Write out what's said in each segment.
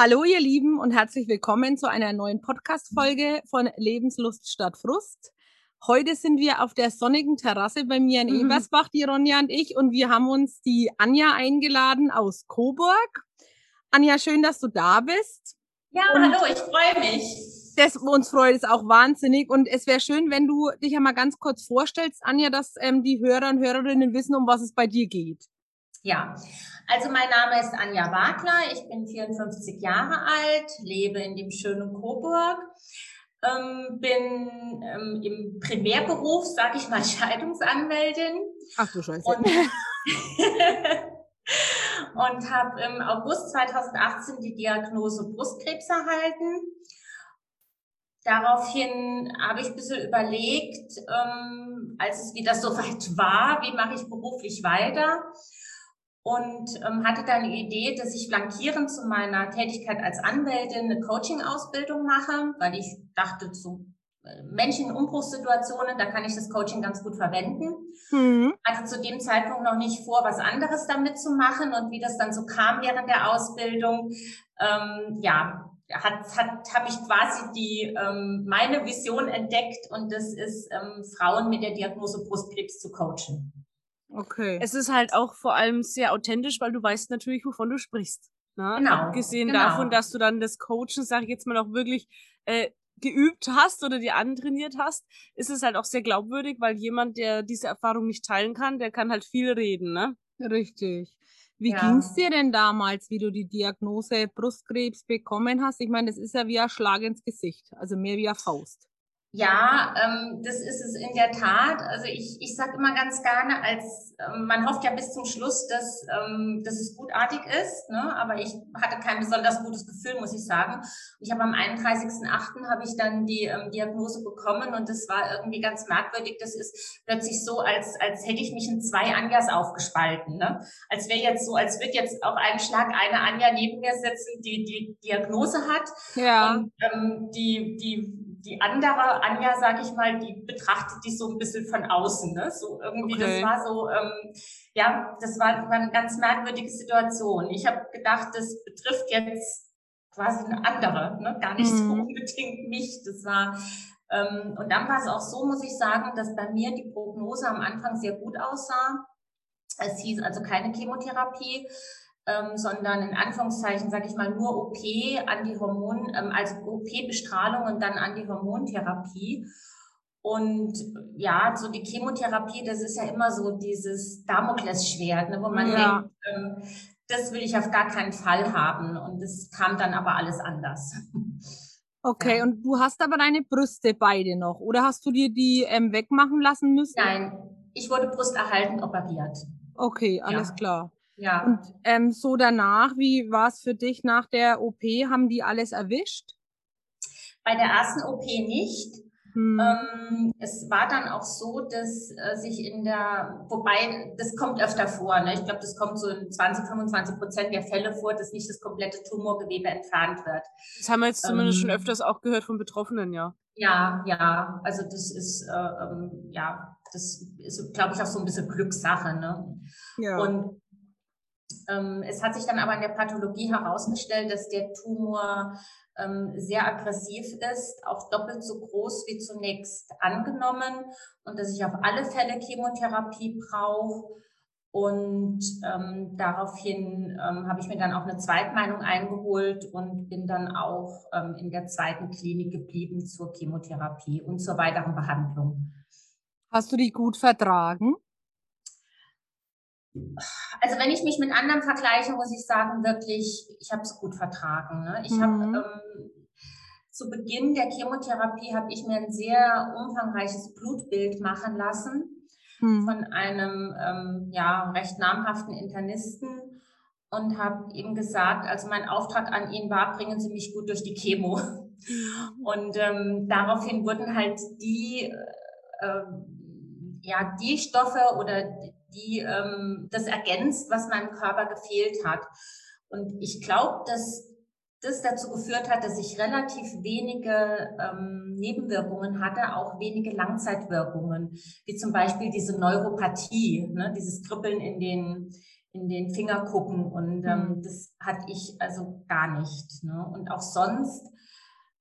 Hallo ihr Lieben und herzlich willkommen zu einer neuen Podcast-Folge von Lebenslust statt Frust. Heute sind wir auf der sonnigen Terrasse bei mir in mhm. Ebersbach, die Ronja und ich, und wir haben uns die Anja eingeladen aus Coburg. Anja, schön, dass du da bist. Ja, und hallo, ich freue mich. Das, uns freut es auch wahnsinnig. Und es wäre schön, wenn du dich einmal ganz kurz vorstellst, Anja, dass ähm, die Hörer und Hörerinnen wissen, um was es bei dir geht. Ja, also mein Name ist Anja Wagner, ich bin 54 Jahre alt, lebe in dem schönen Coburg, ähm, bin ähm, im Primärberuf, sage ich mal, Scheidungsanwältin. Ach du Scheiße. Und, und habe im August 2018 die Diagnose Brustkrebs erhalten. Daraufhin habe ich ein bisschen überlegt, ähm, als es wieder so weit war, wie mache ich beruflich weiter und ähm, hatte dann die Idee, dass ich flankierend zu meiner Tätigkeit als Anwältin eine Coaching-Ausbildung mache, weil ich dachte, zu äh, Menschen in Umbruchssituationen, da kann ich das Coaching ganz gut verwenden. Mhm. Hatte zu dem Zeitpunkt noch nicht vor, was anderes damit zu machen und wie das dann so kam während der Ausbildung, ähm, ja, hat, hat habe ich quasi die ähm, meine Vision entdeckt und das ist ähm, Frauen mit der Diagnose Brustkrebs zu coachen. Okay. Es ist halt auch vor allem sehr authentisch, weil du weißt natürlich, wovon du sprichst. Ne? Genau. Abgesehen genau. davon, dass du dann das Coachen, sag ich jetzt mal, auch wirklich äh, geübt hast oder dir antrainiert hast, ist es halt auch sehr glaubwürdig, weil jemand, der diese Erfahrung nicht teilen kann, der kann halt viel reden, ne? Richtig. Wie ja. ging es dir denn damals, wie du die Diagnose Brustkrebs bekommen hast? Ich meine, das ist ja wie ein Schlag ins Gesicht, also mehr wie eine Faust. Ja, ähm, das ist es in der Tat. Also ich, ich sage immer ganz gerne, als ähm, man hofft ja bis zum Schluss, dass, ähm, dass es gutartig ist, ne? aber ich hatte kein besonders gutes Gefühl, muss ich sagen. Ich habe am 31.08. habe ich dann die ähm, Diagnose bekommen und das war irgendwie ganz merkwürdig. Das ist plötzlich so, als, als hätte ich mich in zwei Anjas aufgespalten. Ne? Als wäre jetzt so, als wird jetzt auf einen Schlag eine Anja neben mir sitzen, die die Diagnose hat. Ja. Und ähm, die, die die andere Anja, sag ich mal, die betrachtet die so ein bisschen von außen. Ne? So irgendwie, okay. das war so, ähm, ja, das war, war eine ganz merkwürdige Situation. Ich habe gedacht, das betrifft jetzt quasi eine andere, ne? gar nicht mhm. so unbedingt mich. Das war ähm, und dann war es auch so, muss ich sagen, dass bei mir die Prognose am Anfang sehr gut aussah. Es hieß also keine Chemotherapie ähm, sondern in Anführungszeichen, sage ich mal, nur OP an die Hormon, ähm, also OP-Bestrahlung und dann an die Hormontherapie. Und ja, so die Chemotherapie, das ist ja immer so dieses Damoklesschwert, ne, wo man ja. denkt, ähm, das will ich auf gar keinen Fall haben. Und es kam dann aber alles anders. Okay, ja. und du hast aber deine Brüste beide noch, oder hast du dir die ähm, wegmachen lassen müssen? Nein, ich wurde brusterhaltend operiert. Okay, alles ja. klar. Ja. Und ähm, so danach, wie war es für dich nach der OP? Haben die alles erwischt? Bei der ersten OP nicht. Hm. Ähm, es war dann auch so, dass äh, sich in der, wobei das kommt öfter vor, ne? ich glaube, das kommt so in 20, 25 Prozent der Fälle vor, dass nicht das komplette Tumorgewebe entfernt wird. Das haben wir jetzt zumindest ähm, schon öfters auch gehört von Betroffenen, ja. Ja, ja, also das ist, äh, ähm, ja, das ist, glaube ich, auch so ein bisschen Glückssache. Ne? Ja. Und ähm, es hat sich dann aber in der Pathologie herausgestellt, dass der Tumor ähm, sehr aggressiv ist, auch doppelt so groß wie zunächst angenommen und dass ich auf alle Fälle Chemotherapie brauche. Und ähm, daraufhin ähm, habe ich mir dann auch eine Zweitmeinung eingeholt und bin dann auch ähm, in der zweiten Klinik geblieben zur Chemotherapie und zur weiteren Behandlung. Hast du die gut vertragen? Also wenn ich mich mit anderen vergleiche, muss ich sagen, wirklich, ich habe es gut vertragen. Ne? Ich mhm. habe ähm, zu Beginn der Chemotherapie habe ich mir ein sehr umfangreiches Blutbild machen lassen mhm. von einem ähm, ja recht namhaften Internisten und habe ihm gesagt, also mein Auftrag an ihn war, bringen Sie mich gut durch die Chemo. Mhm. Und ähm, daraufhin wurden halt die äh, ja die Stoffe oder die ähm, das ergänzt, was meinem Körper gefehlt hat. Und ich glaube, dass das dazu geführt hat, dass ich relativ wenige ähm, Nebenwirkungen hatte, auch wenige Langzeitwirkungen, wie zum Beispiel diese Neuropathie, ne, dieses Kribbeln in den in den Finger gucken. Und ähm, mhm. das hatte ich also gar nicht. Ne? Und auch sonst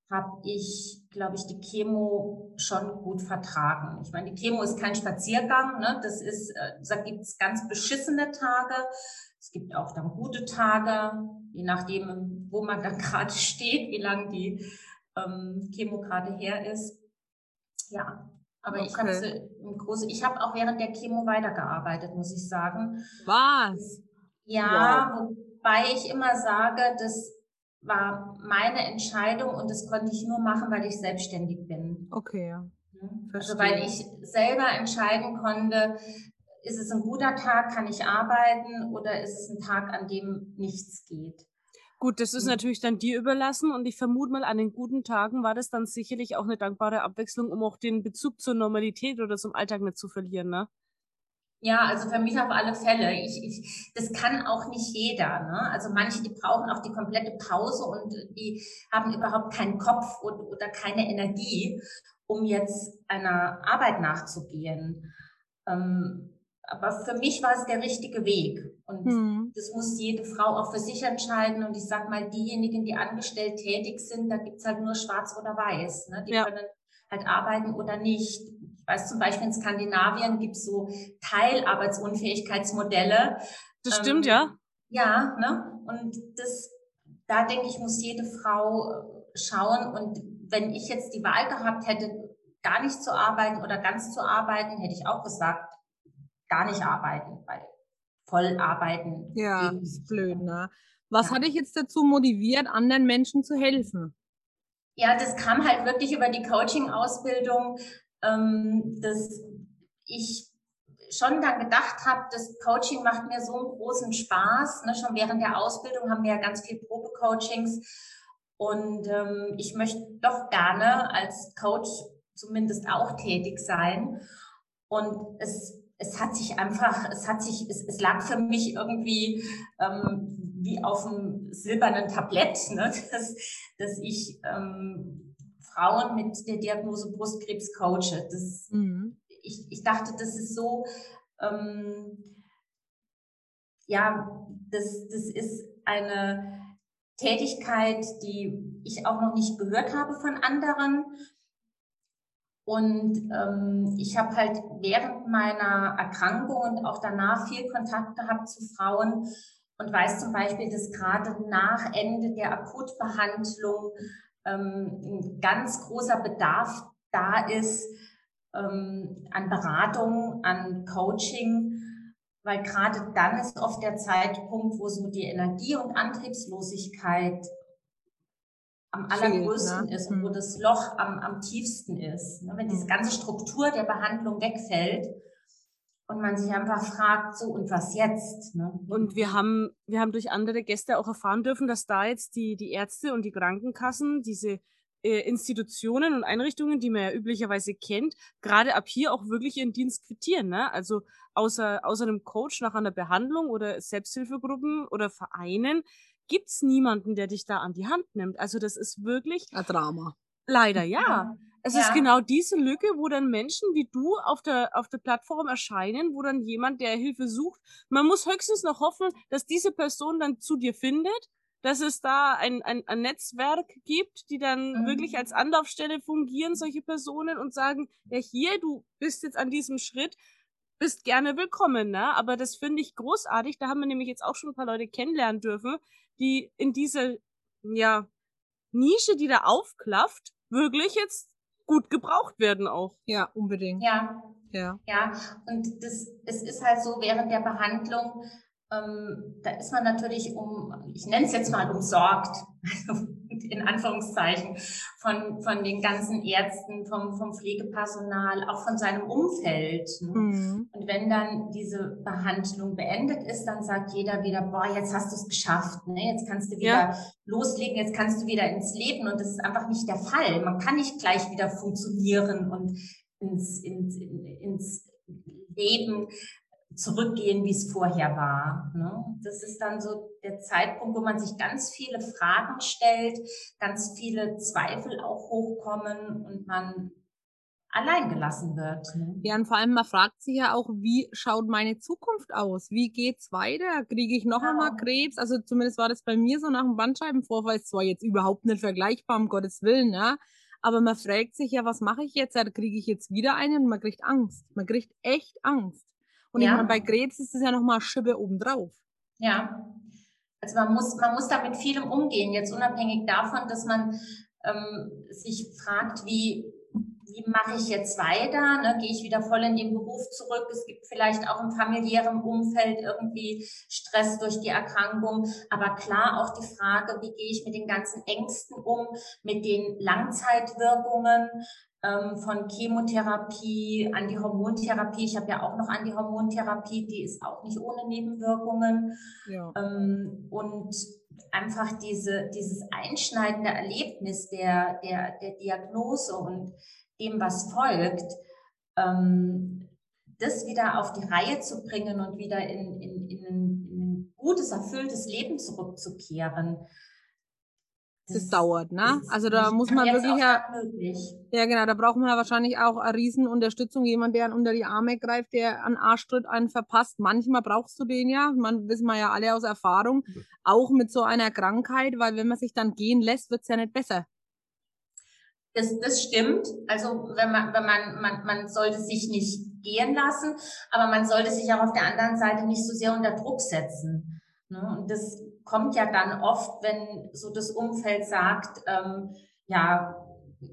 habe ich, glaube ich, die Chemo schon gut vertragen. Ich meine, die Chemo ist kein Spaziergang. Ne? Das ist, äh, da gibt es ganz beschissene Tage. Es gibt auch dann gute Tage, je nachdem, wo man dann gerade steht, wie lang die ähm, Chemo gerade her ist. Ja, aber okay. ich habe im Großen, ich habe auch während der Chemo weitergearbeitet, muss ich sagen. Was? Ja, wow. wobei ich immer sage, das war meine Entscheidung und das konnte ich nur machen, weil ich selbstständig bin. Okay, ja. Also weil ich selber entscheiden konnte, ist es ein guter Tag, kann ich arbeiten oder ist es ein Tag, an dem nichts geht. Gut, das ist mhm. natürlich dann dir überlassen und ich vermute mal, an den guten Tagen war das dann sicherlich auch eine dankbare Abwechslung, um auch den Bezug zur Normalität oder zum Alltag nicht zu verlieren, ne? Ja, also für mich auf alle Fälle. Ich, ich, das kann auch nicht jeder. Ne? Also manche, die brauchen auch die komplette Pause und die haben überhaupt keinen Kopf und, oder keine Energie, um jetzt einer Arbeit nachzugehen. Ähm, aber für mich war es der richtige Weg. Und mhm. das muss jede Frau auch für sich entscheiden. Und ich sag mal, diejenigen, die angestellt tätig sind, da gibt's halt nur schwarz oder weiß. Ne? Die ja. können halt arbeiten oder nicht. Weiß zum Beispiel in Skandinavien gibt's so Teilarbeitsunfähigkeitsmodelle. Das stimmt, ähm, ja. Ja, ne? Und das, da denke ich, muss jede Frau äh, schauen. Und wenn ich jetzt die Wahl gehabt hätte, gar nicht zu arbeiten oder ganz zu arbeiten, hätte ich auch gesagt, gar nicht arbeiten, weil voll arbeiten. Ja, ist blöd, ne? Was ja. hat dich jetzt dazu motiviert, anderen Menschen zu helfen? Ja, das kam halt wirklich über die Coaching-Ausbildung, ähm, dass ich schon dann gedacht habe, das Coaching macht mir so einen großen Spaß. Ne? Schon während der Ausbildung haben wir ja ganz viel Probecoachings und ähm, ich möchte doch gerne als Coach zumindest auch tätig sein. Und es es hat sich einfach, es hat sich, es, es lag für mich irgendwie ähm, wie auf einem silbernen Tablett, ne, dass, dass ich ähm, Frauen mit der Diagnose Brustkrebs coache. Das, mhm. ich, ich dachte, das ist so, ähm, ja, das, das ist eine Tätigkeit, die ich auch noch nicht gehört habe von anderen. Und ähm, ich habe halt während meiner Erkrankung und auch danach viel Kontakt gehabt zu Frauen und weiß zum Beispiel, dass gerade nach Ende der Akutbehandlung ähm, ein ganz großer Bedarf da ist ähm, an Beratung, an Coaching, weil gerade dann ist oft der Zeitpunkt, wo so die Energie und Antriebslosigkeit am allergrößten ne? ist und wo hm. das Loch am, am tiefsten ist. Ne? Wenn diese hm. ganze Struktur der Behandlung wegfällt und man sich einfach fragt, so und was jetzt? Ne? Und wir haben, wir haben durch andere Gäste auch erfahren dürfen, dass da jetzt die, die Ärzte und die Krankenkassen, diese äh, Institutionen und Einrichtungen, die man ja üblicherweise kennt, gerade ab hier auch wirklich ihren Dienst quittieren. Ne? Also außer, außer einem Coach nach einer Behandlung oder Selbsthilfegruppen oder Vereinen gibt's niemanden, der dich da an die Hand nimmt. Also das ist wirklich ein Drama. Leider ja. Es ja. ist genau diese Lücke, wo dann Menschen wie du auf der, auf der Plattform erscheinen, wo dann jemand, der Hilfe sucht, man muss höchstens noch hoffen, dass diese Person dann zu dir findet, dass es da ein, ein, ein Netzwerk gibt, die dann mhm. wirklich als Anlaufstelle fungieren, solche Personen und sagen, ja hier, du bist jetzt an diesem Schritt, bist gerne willkommen, ne? Aber das finde ich großartig. Da haben wir nämlich jetzt auch schon ein paar Leute kennenlernen dürfen, die in diese, ja, Nische, die da aufklafft, wirklich jetzt gut gebraucht werden auch. Ja, unbedingt. Ja. Ja. Ja. Und das, es ist halt so, während der Behandlung, ähm, da ist man natürlich um, ich nenne es jetzt mal umsorgt. Also in Anführungszeichen, von, von den ganzen Ärzten, vom, vom Pflegepersonal, auch von seinem Umfeld. Ne? Mhm. Und wenn dann diese Behandlung beendet ist, dann sagt jeder wieder, boah, jetzt hast du es geschafft, ne? jetzt kannst du wieder ja. loslegen, jetzt kannst du wieder ins Leben. Und das ist einfach nicht der Fall. Man kann nicht gleich wieder funktionieren und ins, ins, ins Leben zurückgehen, wie es vorher war. Ne? Das ist dann so der Zeitpunkt, wo man sich ganz viele Fragen stellt, ganz viele Zweifel auch hochkommen und man allein gelassen wird. Ne? Ja, und vor allem, man fragt sich ja auch, wie schaut meine Zukunft aus? Wie geht's weiter? Kriege ich noch ja. einmal Krebs? Also zumindest war das bei mir so nach dem Bandscheibenvorfall. Zwar jetzt überhaupt nicht vergleichbar, um Gottes Willen, ja. Aber man fragt sich ja, was mache ich jetzt? Kriege ich jetzt wieder einen und man kriegt Angst. Man kriegt echt Angst. Und ja. ich meine, bei Krebs ist es ja nochmal Schippe obendrauf. Ja. Also man muss, man muss da mit vielem umgehen, jetzt unabhängig davon, dass man ähm, sich fragt, wie, wie mache ich jetzt weiter? Ne? Gehe ich wieder voll in den Beruf zurück? Es gibt vielleicht auch im familiären Umfeld irgendwie Stress durch die Erkrankung. Aber klar auch die Frage, wie gehe ich mit den ganzen Ängsten um, mit den Langzeitwirkungen ähm, von Chemotherapie, Antihormontherapie. Ich habe ja auch noch Antihormontherapie, die ist auch nicht ohne Nebenwirkungen. Ja. Ähm, und einfach diese, dieses einschneidende Erlebnis der, der, der Diagnose und dem, was folgt, ähm, das wieder auf die Reihe zu bringen und wieder in, in, in, ein, in ein gutes, erfülltes Leben zurückzukehren. Das, das dauert, ne? Also da muss man wirklich ja, ja genau, da braucht man ja wahrscheinlich auch eine Riesenunterstützung, jemand, der unter die Arme greift, der an Arschtritt einen verpasst. Manchmal brauchst du den ja, man wissen wir ja alle aus Erfahrung, auch mit so einer Krankheit, weil wenn man sich dann gehen lässt, wird's ja nicht besser. Das, das stimmt. Also wenn man, wenn man, man, man sollte sich nicht gehen lassen, aber man sollte sich auch auf der anderen Seite nicht so sehr unter Druck setzen. Ne? Und das kommt ja dann oft, wenn so das Umfeld sagt, ähm, ja,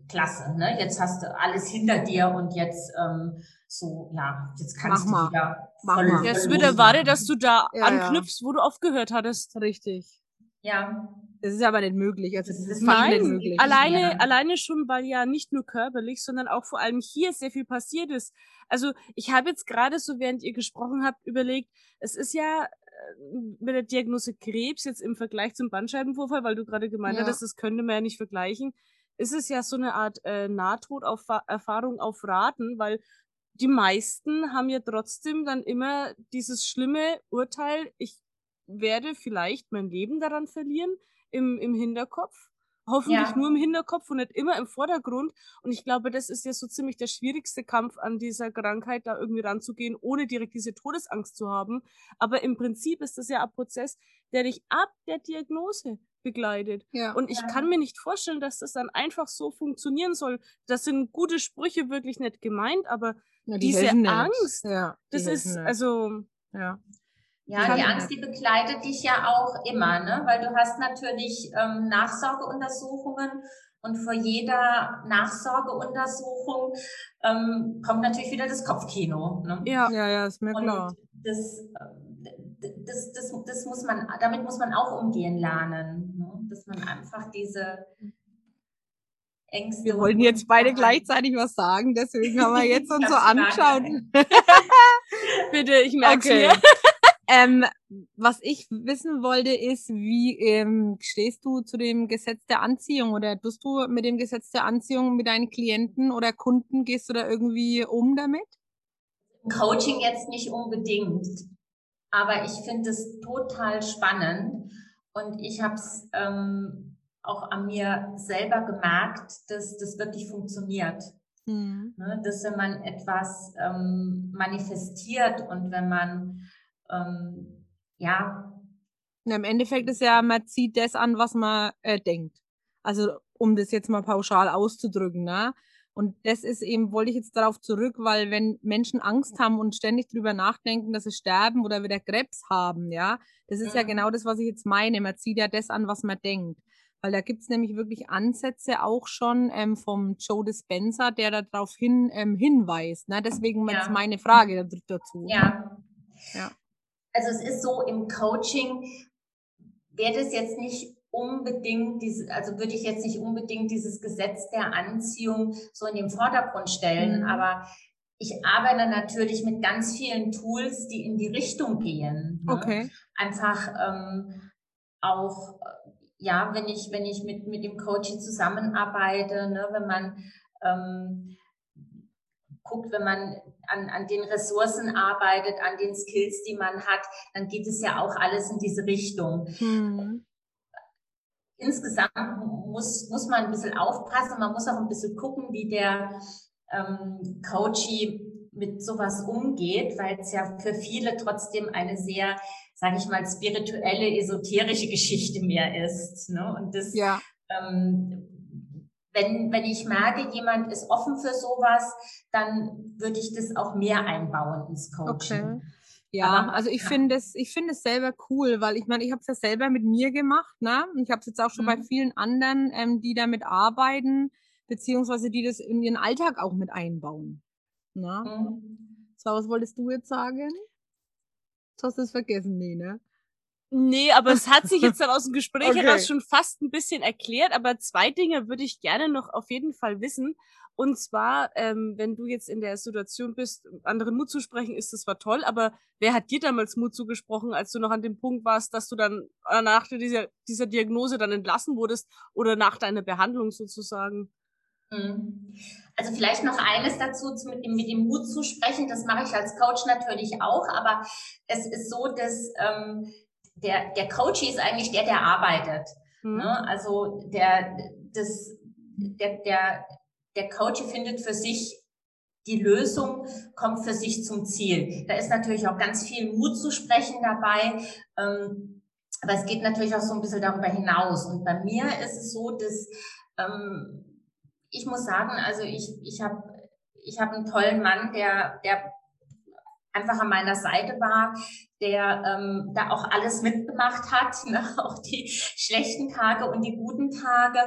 klasse, ne? jetzt hast du alles hinter dir und jetzt ähm, so, ja, jetzt kannst Mach du wieder Mach voll, mal. Ja, es wird erwartet, dass du da ja, anknüpfst, ja. wo du aufgehört hattest. Richtig. Ja. Das ist aber nicht möglich. Also das ist Nein, nicht möglich. Alleine, ja. alleine schon, weil ja nicht nur körperlich, sondern auch vor allem hier sehr viel passiert ist. Also ich habe jetzt gerade so, während ihr gesprochen habt, überlegt, es ist ja mit der Diagnose Krebs jetzt im Vergleich zum Bandscheibenvorfall, weil du gerade gemeint ja. hast, das könnte man ja nicht vergleichen, ist es ja so eine Art äh, Nahtoderfahrung auf Raten, weil die meisten haben ja trotzdem dann immer dieses schlimme Urteil, ich werde vielleicht mein Leben daran verlieren im, im Hinterkopf. Hoffentlich ja. nur im Hinterkopf und nicht immer im Vordergrund. Und ich glaube, das ist ja so ziemlich der schwierigste Kampf an dieser Krankheit, da irgendwie ranzugehen, ohne direkt diese Todesangst zu haben. Aber im Prinzip ist das ja ein Prozess, der dich ab der Diagnose begleitet. Ja. Und ich ja. kann mir nicht vorstellen, dass das dann einfach so funktionieren soll. Das sind gute Sprüche wirklich nicht gemeint, aber ja, die diese Angst, das ist, also, ja. Ja, die Angst, die begleitet dich ja auch immer, ne? weil du hast natürlich ähm, Nachsorgeuntersuchungen und vor jeder Nachsorgeuntersuchung ähm, kommt natürlich wieder das Kopfkino. Ne? Ja, ja, ja, ist mir und klar. Das, das, das, das muss man, damit muss man auch umgehen lernen, ne? dass man einfach diese Ängste. Wir wollten jetzt beide gleichzeitig was sagen, deswegen haben wir jetzt uns so anschaut. Bitte, ich merke okay. Ähm, was ich wissen wollte, ist, wie ähm, stehst du zu dem Gesetz der Anziehung oder tust du mit dem Gesetz der Anziehung mit deinen Klienten oder Kunden, gehst du da irgendwie um damit? Coaching jetzt nicht unbedingt, aber ich finde es total spannend und ich habe es ähm, auch an mir selber gemerkt, dass das wirklich funktioniert. Mhm. Ne, dass wenn man etwas ähm, manifestiert und wenn man ähm, ja. Im Endeffekt ist ja, man zieht das an, was man äh, denkt. Also um das jetzt mal pauschal auszudrücken, ne? Und das ist eben, wollte ich jetzt darauf zurück, weil wenn Menschen Angst haben und ständig drüber nachdenken, dass sie sterben oder wieder Krebs haben, ja, das ist ja, ja genau das, was ich jetzt meine. Man zieht ja das an, was man denkt. Weil da gibt's nämlich wirklich Ansätze auch schon ähm, vom Joe Dispenza, der darauf hin, ähm, hinweist. Ne? Deswegen ja. meine Frage dazu. Ja. ja also es ist so im Coaching, wäre das jetzt nicht unbedingt diese, also würde ich jetzt nicht unbedingt dieses Gesetz der Anziehung so in den Vordergrund stellen, mhm. aber ich arbeite natürlich mit ganz vielen Tools, die in die Richtung gehen. Ne? Okay. Einfach ähm, auch, ja, wenn ich, wenn ich mit, mit dem Coaching zusammenarbeite, ne, wenn man ähm, guckt, wenn man an, an den Ressourcen arbeitet, an den Skills, die man hat, dann geht es ja auch alles in diese Richtung. Mhm. Insgesamt muss, muss man ein bisschen aufpassen, man muss auch ein bisschen gucken, wie der ähm, Coachy mit sowas umgeht, weil es ja für viele trotzdem eine sehr, sage ich mal, spirituelle, esoterische Geschichte mehr ist. Ne? Und das, ja. ähm, wenn, wenn ich merke, jemand ist offen für sowas, dann würde ich das auch mehr einbauen ins Coaching. Okay. Ja, also ich ja. finde es, ich finde es selber cool, weil ich meine, ich habe es ja selber mit mir gemacht, ne? Und ich habe es jetzt auch schon mhm. bei vielen anderen, ähm, die damit arbeiten, beziehungsweise die das in ihren Alltag auch mit einbauen. Ne? Mhm. So, was wolltest du jetzt sagen? Du hast es vergessen, nee, ne? Nee, aber es hat sich jetzt dann aus dem Gespräch okay. heraus schon fast ein bisschen erklärt. Aber zwei Dinge würde ich gerne noch auf jeden Fall wissen. Und zwar, ähm, wenn du jetzt in der Situation bist, anderen Mut zu sprechen, ist das zwar toll, aber wer hat dir damals Mut zugesprochen, als du noch an dem Punkt warst, dass du dann äh, nach dieser, dieser Diagnose dann entlassen wurdest oder nach deiner Behandlung sozusagen? Mhm. Also vielleicht noch eines dazu mit dem, mit dem Mut zu sprechen. Das mache ich als Coach natürlich auch, aber es ist so, dass ähm, der, der Coach ist eigentlich der, der arbeitet. Mhm. Ne? Also der, das, der, der, der Coach findet für sich die Lösung, kommt für sich zum Ziel. Da ist natürlich auch ganz viel Mut zu sprechen dabei. Ähm, aber es geht natürlich auch so ein bisschen darüber hinaus. Und bei mir ist es so, dass ähm, ich muss sagen, also ich, ich habe ich hab einen tollen Mann, der, der einfach an meiner Seite war, der ähm, da auch alles mitgemacht hat, ne? auch die schlechten Tage und die guten Tage.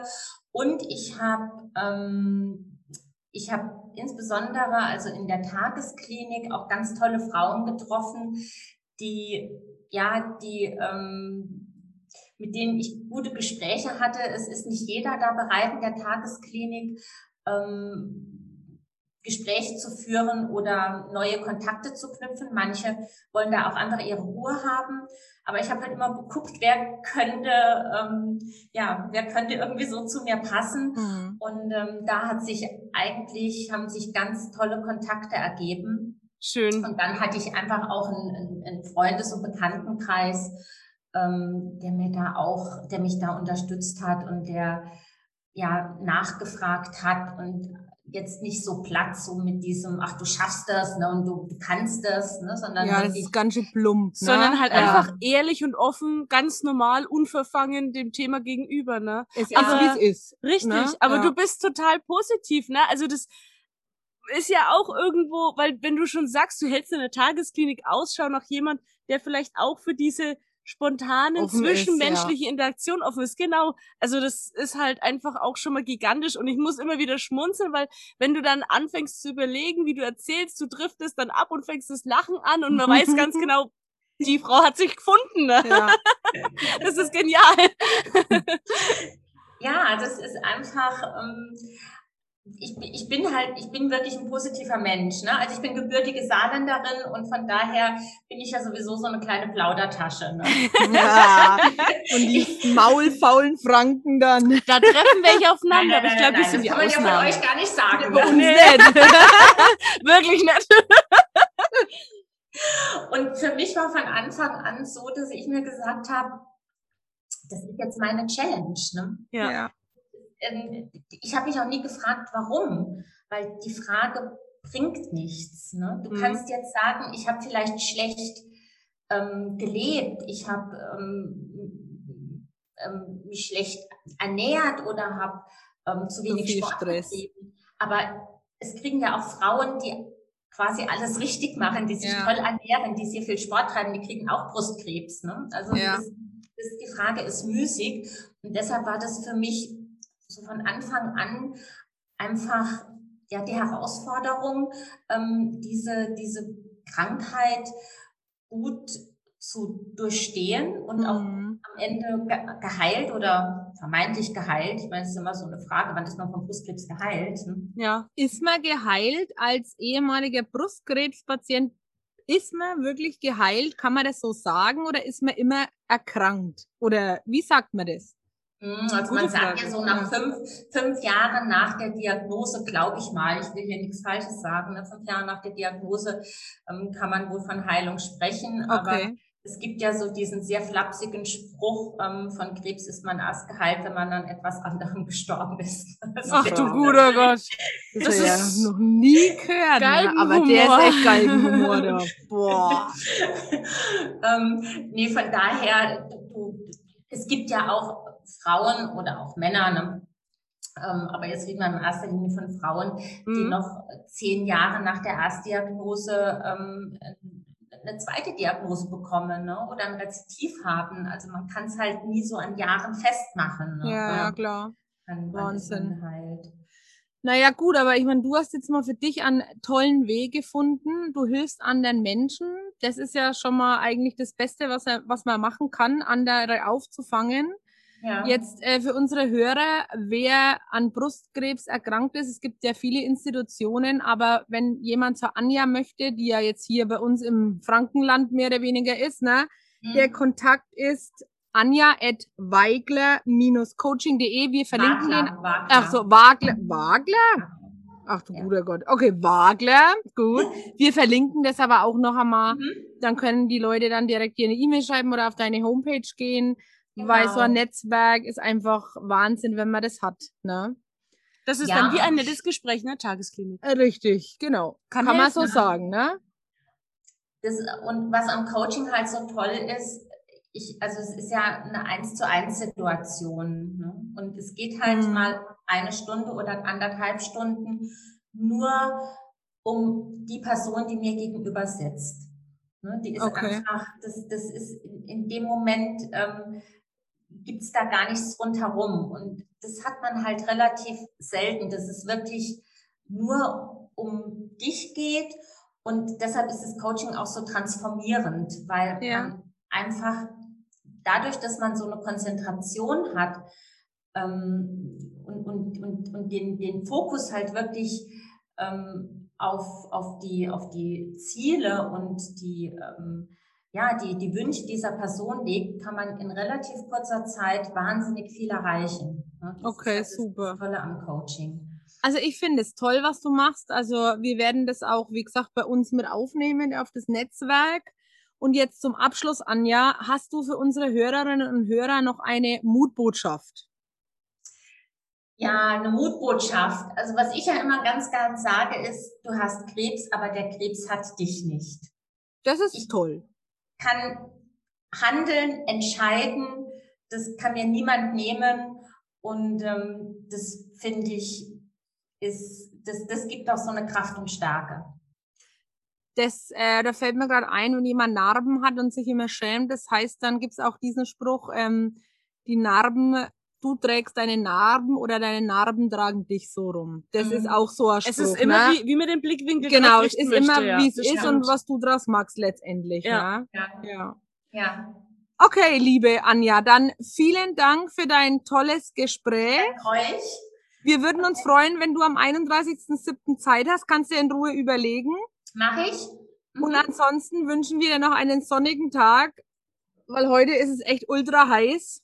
Und ich habe ähm, ich insbesondere also in der Tagesklinik auch ganz tolle Frauen getroffen, die ja die ähm, mit denen ich gute Gespräche hatte. Es ist nicht jeder da bereit in der Tagesklinik ähm, Gespräche zu führen oder neue Kontakte zu knüpfen. Manche wollen da auch einfach ihre Ruhe haben. Aber ich habe halt immer geguckt, wer könnte, ähm, ja, wer könnte irgendwie so zu mir passen. Mhm. Und ähm, da hat sich eigentlich, haben sich ganz tolle Kontakte ergeben. Schön. Und dann hatte ich einfach auch einen, einen Freundes- und Bekanntenkreis, ähm, der mir da auch, der mich da unterstützt hat und der ja nachgefragt hat und jetzt nicht so platt, so mit diesem, ach, du schaffst das, ne, und du, du kannst das, ne, sondern. Ja, das ist ganz schön plump, ne? Sondern halt ja. einfach ehrlich und offen, ganz normal, unverfangen dem Thema gegenüber, ne. Es ist, wie es ist. Richtig, ne? aber ja. du bist total positiv, ne, also das, ist ja auch irgendwo, weil wenn du schon sagst, du hältst in der Tagesklinik Ausschau nach jemand, der vielleicht auch für diese spontanen offen zwischenmenschliche ja. Interaktion offen ist. Genau. Also das ist halt einfach auch schon mal gigantisch und ich muss immer wieder schmunzeln, weil wenn du dann anfängst zu überlegen, wie du erzählst, du driftest dann ab und fängst das Lachen an und man weiß ganz genau, die Frau hat sich gefunden. Ne? Ja. das ist genial. ja, das ist einfach. Ähm, ich, ich bin halt, ich bin wirklich ein positiver Mensch. Ne? Also ich bin gebürtige Saarländerin und von daher bin ich ja sowieso so eine kleine Plaudertasche. Ne? Ja, und die maulfaulen Franken dann. Da treffen welche aufeinander, nein, nein, aber ich glaube, das sind die kann man ja von euch gar nicht sagen. Bei uns nicht. wirklich nicht. Und für mich war von Anfang an so, dass ich mir gesagt habe, das ist jetzt meine Challenge. Ne? Ja ähm, ich habe mich auch nie gefragt, warum, weil die Frage bringt nichts. Ne? Du mhm. kannst jetzt sagen, ich habe vielleicht schlecht ähm, gelebt, ich habe ähm, ähm, mich schlecht ernährt oder habe ähm, zu wenig so Sport Stress. Gegeben. Aber es kriegen ja auch Frauen, die quasi alles richtig machen, die sich ja. toll ernähren, die sehr viel Sport treiben, die kriegen auch Brustkrebs. Ne? Also ja. das, das, die Frage ist müßig und deshalb war das für mich so von Anfang an einfach ja die Herausforderung, ähm, diese, diese Krankheit gut zu durchstehen und mhm. auch am Ende geheilt oder vermeintlich geheilt. Ich meine, es ist immer so eine Frage, wann ist man vom Brustkrebs geheilt? Hm? Ja, ist man geheilt als ehemaliger Brustkrebspatient? Ist man wirklich geheilt? Kann man das so sagen oder ist man immer erkrankt? Oder wie sagt man das? Hm, also man sagt ja so nach fünf, fünf Jahren nach der Diagnose, glaube ich mal, ich will hier nichts Falsches sagen, ne, fünf Jahre nach der Diagnose ähm, kann man wohl von Heilung sprechen. Okay. Aber es gibt ja so diesen sehr flapsigen Spruch, ähm, von Krebs ist man erst geheilt, wenn man an etwas anderem gestorben ist. Ach du guter Gott. Das, das ist ja noch nie gehört. Ne? Aber der ist echt Galgenhumor. Da. Boah. ähm, nee, von daher, du, es gibt ja auch Frauen oder auch Männer, ne? ähm, aber jetzt reden wir in erster Linie von Frauen, die mhm. noch zehn Jahre nach der Erstdiagnose ähm, eine zweite Diagnose bekommen ne? oder ein Rezitiv haben. Also man kann es halt nie so an Jahren festmachen. Ne? Ja, ja, klar. An, Wahnsinn. Halt. Naja, gut, aber ich meine, du hast jetzt mal für dich einen tollen Weg gefunden. Du hilfst anderen Menschen. Das ist ja schon mal eigentlich das Beste, was, er, was man machen kann, andere aufzufangen. Jetzt äh, für unsere Hörer, wer an Brustkrebs erkrankt ist, es gibt ja viele Institutionen, aber wenn jemand zur Anja möchte, die ja jetzt hier bei uns im Frankenland mehr oder weniger ist, ne, mhm. der Kontakt ist anja.weigler-coaching.de. Wir verlinken Wagler, den. Wagler. Ach so, Wagler. Wagler? Ach du ja. guter Gott. Okay, Wagler. Gut. Wir verlinken das aber auch noch einmal. Mhm. Dann können die Leute dann direkt dir eine E-Mail schreiben oder auf deine Homepage gehen. Genau. Weil so ein genau. Netzwerk ist einfach Wahnsinn, wenn man das hat. Ne? Das ist ja. dann wie ein nettes Gespräch, ne? Tagesklinik. Äh, richtig, genau. Kann, Kann man so sagen, ne? Das, und was am Coaching halt so toll ist, ich, also es ist ja eine eins zu eins Situation. Ne? Und es geht halt mhm. mal eine Stunde oder anderthalb Stunden nur um die Person, die mir gegenüber sitzt. Ne? Die ist okay. einfach, das, das ist in, in dem Moment, ähm, gibt es da gar nichts rundherum. Und das hat man halt relativ selten, dass es wirklich nur um dich geht. Und deshalb ist das Coaching auch so transformierend, weil ja. man einfach dadurch, dass man so eine Konzentration hat ähm, und, und, und, und den, den Fokus halt wirklich ähm, auf, auf, die, auf die Ziele und die ähm, ja, die, die Wünsche dieser Person legt, kann man in relativ kurzer Zeit wahnsinnig viel erreichen. Das okay, ist super. Das Tolle am Coaching. Also ich finde es toll, was du machst. Also wir werden das auch, wie gesagt, bei uns mit aufnehmen auf das Netzwerk. Und jetzt zum Abschluss, Anja, hast du für unsere Hörerinnen und Hörer noch eine Mutbotschaft? Ja, eine Mutbotschaft. Also was ich ja immer ganz, ganz sage ist, du hast Krebs, aber der Krebs hat dich nicht. Das ist ich, toll kann handeln, entscheiden. Das kann mir niemand nehmen. Und ähm, das finde ich, ist, das, das gibt auch so eine Kraft und Stärke. Das, äh, da fällt mir gerade ein, wenn jemand Narben hat und sich immer schämt, das heißt, dann gibt es auch diesen Spruch, ähm, die Narben du trägst deine Narben oder deine Narben tragen dich so rum. Das mhm. ist auch so ein Spruch. Es ist immer ne? wie, wie mit dem Blickwinkel. Genau, es ist möchte, immer, ja. wie es ist und was du draus magst letztendlich. Ja. Ne? Ja. ja. ja. Okay, liebe Anja, dann vielen Dank für dein tolles Gespräch. Dank euch. Wir würden uns freuen, wenn du am 31.07. Zeit hast. Kannst du in Ruhe überlegen. Mach ich. Mhm. Und ansonsten wünschen wir dir noch einen sonnigen Tag, weil heute ist es echt ultra heiß.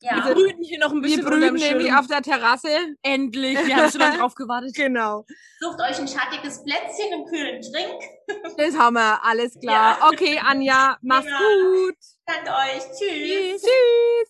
Ja. Wir brüten hier noch ein bisschen. Wir brüten nämlich auf der Terrasse. Endlich. Wir haben schon lange drauf gewartet. Genau. Sucht euch ein schattiges Plätzchen, einen kühlen Trink. Das haben wir. Alles klar. Ja. Okay, Anja, mach's ja. gut. Danke euch. Tschüss. Tschüss.